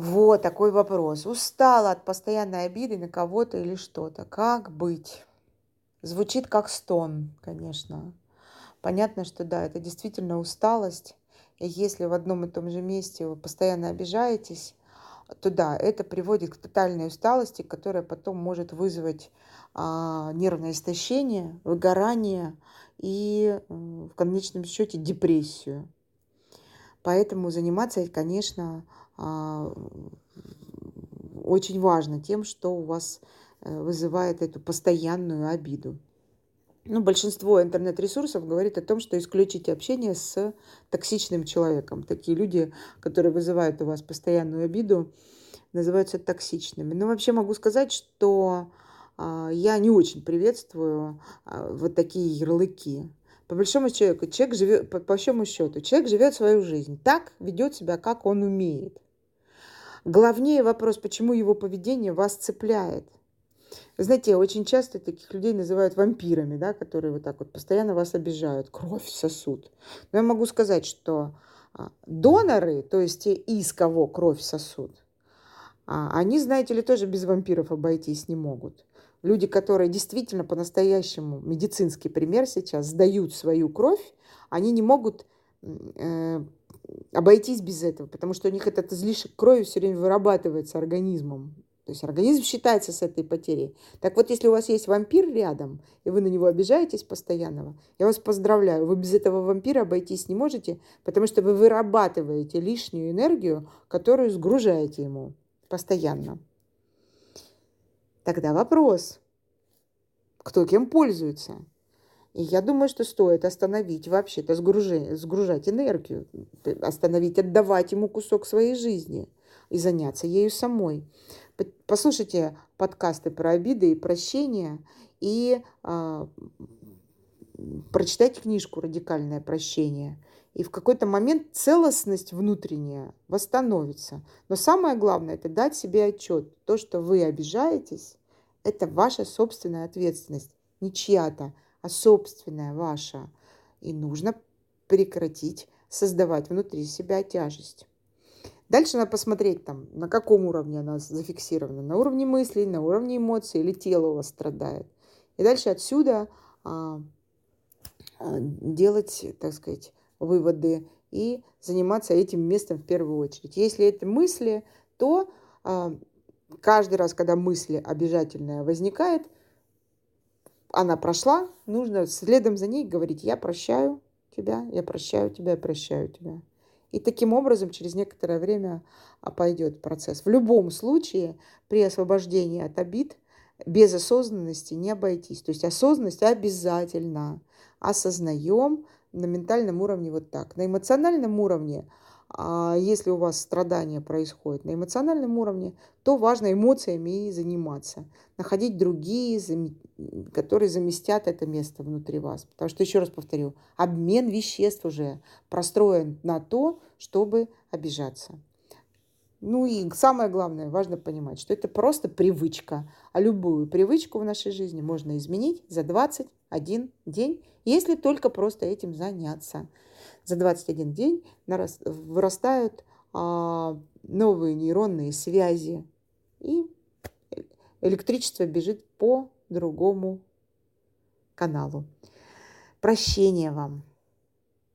Вот такой вопрос. Устала от постоянной обиды на кого-то или что-то. Как быть? Звучит как стон, конечно. Понятно, что да, это действительно усталость. И если в одном и том же месте вы постоянно обижаетесь, то да, это приводит к тотальной усталости, которая потом может вызвать а, нервное истощение, выгорание и в конечном счете депрессию. Поэтому заниматься, конечно, очень важно тем, что у вас э, вызывает эту постоянную обиду. Ну, большинство интернет-ресурсов говорит о том, что исключите общение с токсичным человеком. Такие люди, которые вызывают у вас постоянную обиду, называются токсичными. Но вообще могу сказать, что а, я не очень приветствую а, вот такие ярлыки. По большому человеку, человек живет, по большому счету, человек живет свою жизнь, так ведет себя, как он умеет. Главнее вопрос, почему его поведение вас цепляет. Знаете, очень часто таких людей называют вампирами, да, которые вот так вот постоянно вас обижают, кровь сосут. Но я могу сказать, что а, доноры, то есть те, из кого кровь сосут, а, они, знаете ли, тоже без вампиров обойтись не могут. Люди, которые действительно по-настоящему, медицинский пример сейчас, сдают свою кровь, они не могут э, обойтись без этого, потому что у них этот излишек крови все время вырабатывается организмом. То есть организм считается с этой потерей. Так вот, если у вас есть вампир рядом, и вы на него обижаетесь постоянного, я вас поздравляю, вы без этого вампира обойтись не можете, потому что вы вырабатываете лишнюю энергию, которую сгружаете ему постоянно. Тогда вопрос, кто кем пользуется? И я думаю, что стоит остановить вообще-то сгружать энергию, остановить, отдавать ему кусок своей жизни и заняться ею самой. Послушайте подкасты про обиды и прощения и а, прочитайте книжку «Радикальное прощение». И в какой-то момент целостность внутренняя восстановится. Но самое главное – это дать себе отчет. То, что вы обижаетесь, это ваша собственная ответственность, не чья-то, а собственная ваша. И нужно прекратить создавать внутри себя тяжесть. Дальше надо посмотреть, там, на каком уровне она зафиксирована. На уровне мыслей, на уровне эмоций или тело у вас страдает. И дальше отсюда а, а, делать, так сказать, выводы и заниматься этим местом в первую очередь. Если это мысли, то а, каждый раз, когда мысль обижательная возникает, она прошла, нужно следом за ней говорить, я прощаю тебя, я прощаю тебя, я прощаю тебя. И таким образом через некоторое время а, пойдет процесс. В любом случае при освобождении от обид без осознанности не обойтись. То есть осознанность обязательно. Осознаем на ментальном уровне вот так. На эмоциональном уровне – а если у вас страдания происходят на эмоциональном уровне, то важно эмоциями и заниматься. Находить другие, которые заместят это место внутри вас. Потому что, еще раз повторю, обмен веществ уже простроен на то, чтобы обижаться. Ну и самое главное, важно понимать, что это просто привычка. А любую привычку в нашей жизни можно изменить за 21 день, если только просто этим заняться за 21 день вырастают а, новые нейронные связи, и электричество бежит по другому каналу. Прощения вам!